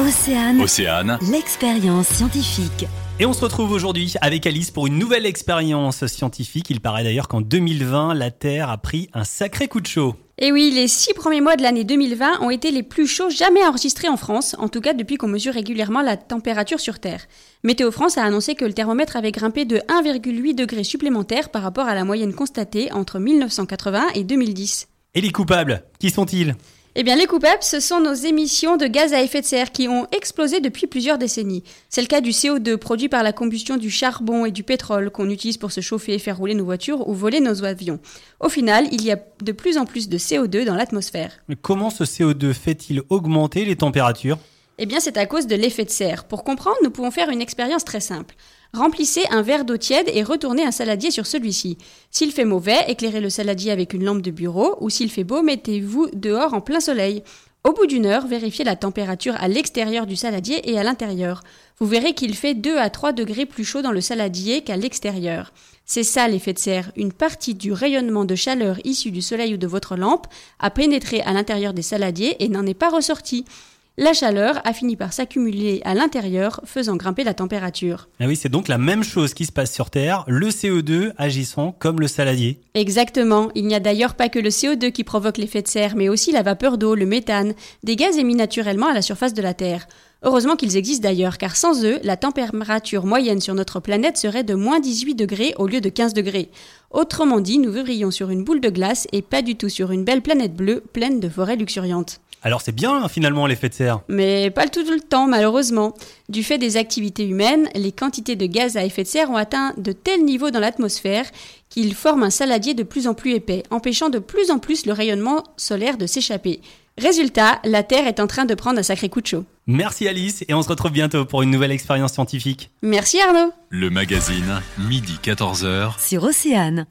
Océane, Océane, l'expérience scientifique. Et on se retrouve aujourd'hui avec Alice pour une nouvelle expérience scientifique. Il paraît d'ailleurs qu'en 2020, la Terre a pris un sacré coup de chaud. Et oui, les six premiers mois de l'année 2020 ont été les plus chauds jamais enregistrés en France, en tout cas depuis qu'on mesure régulièrement la température sur Terre. Météo France a annoncé que le thermomètre avait grimpé de 1,8 degrés supplémentaires par rapport à la moyenne constatée entre 1980 et 2010. Et les coupables, qui sont-ils? Eh bien, les coupables, ce sont nos émissions de gaz à effet de serre qui ont explosé depuis plusieurs décennies. C'est le cas du CO2 produit par la combustion du charbon et du pétrole qu'on utilise pour se chauffer et faire rouler nos voitures ou voler nos avions. Au final, il y a de plus en plus de CO2 dans l'atmosphère. Comment ce CO2 fait-il augmenter les températures? Eh bien, c'est à cause de l'effet de serre. Pour comprendre, nous pouvons faire une expérience très simple. Remplissez un verre d'eau tiède et retournez un saladier sur celui-ci. S'il fait mauvais, éclairez le saladier avec une lampe de bureau ou s'il fait beau, mettez-vous dehors en plein soleil. Au bout d'une heure, vérifiez la température à l'extérieur du saladier et à l'intérieur. Vous verrez qu'il fait 2 à 3 degrés plus chaud dans le saladier qu'à l'extérieur. C'est ça l'effet de serre. Une partie du rayonnement de chaleur issu du soleil ou de votre lampe a pénétré à l'intérieur des saladiers et n'en est pas ressorti la chaleur a fini par s'accumuler à l'intérieur, faisant grimper la température. Ah oui, c'est donc la même chose qui se passe sur Terre, le CO2 agissant comme le saladier. Exactement. Il n'y a d'ailleurs pas que le CO2 qui provoque l'effet de serre, mais aussi la vapeur d'eau, le méthane, des gaz émis naturellement à la surface de la Terre. Heureusement qu'ils existent d'ailleurs, car sans eux, la température moyenne sur notre planète serait de moins 18 degrés au lieu de 15 degrés. Autrement dit, nous vivrions sur une boule de glace et pas du tout sur une belle planète bleue pleine de forêts luxuriantes. Alors c'est bien finalement l'effet de serre. Mais pas tout le temps malheureusement. Du fait des activités humaines, les quantités de gaz à effet de serre ont atteint de tels niveaux dans l'atmosphère qu'ils forment un saladier de plus en plus épais, empêchant de plus en plus le rayonnement solaire de s'échapper. Résultat, la Terre est en train de prendre un sacré coup de chaud. Merci Alice et on se retrouve bientôt pour une nouvelle expérience scientifique. Merci Arnaud. le magazine, midi 14h. Sur Océane.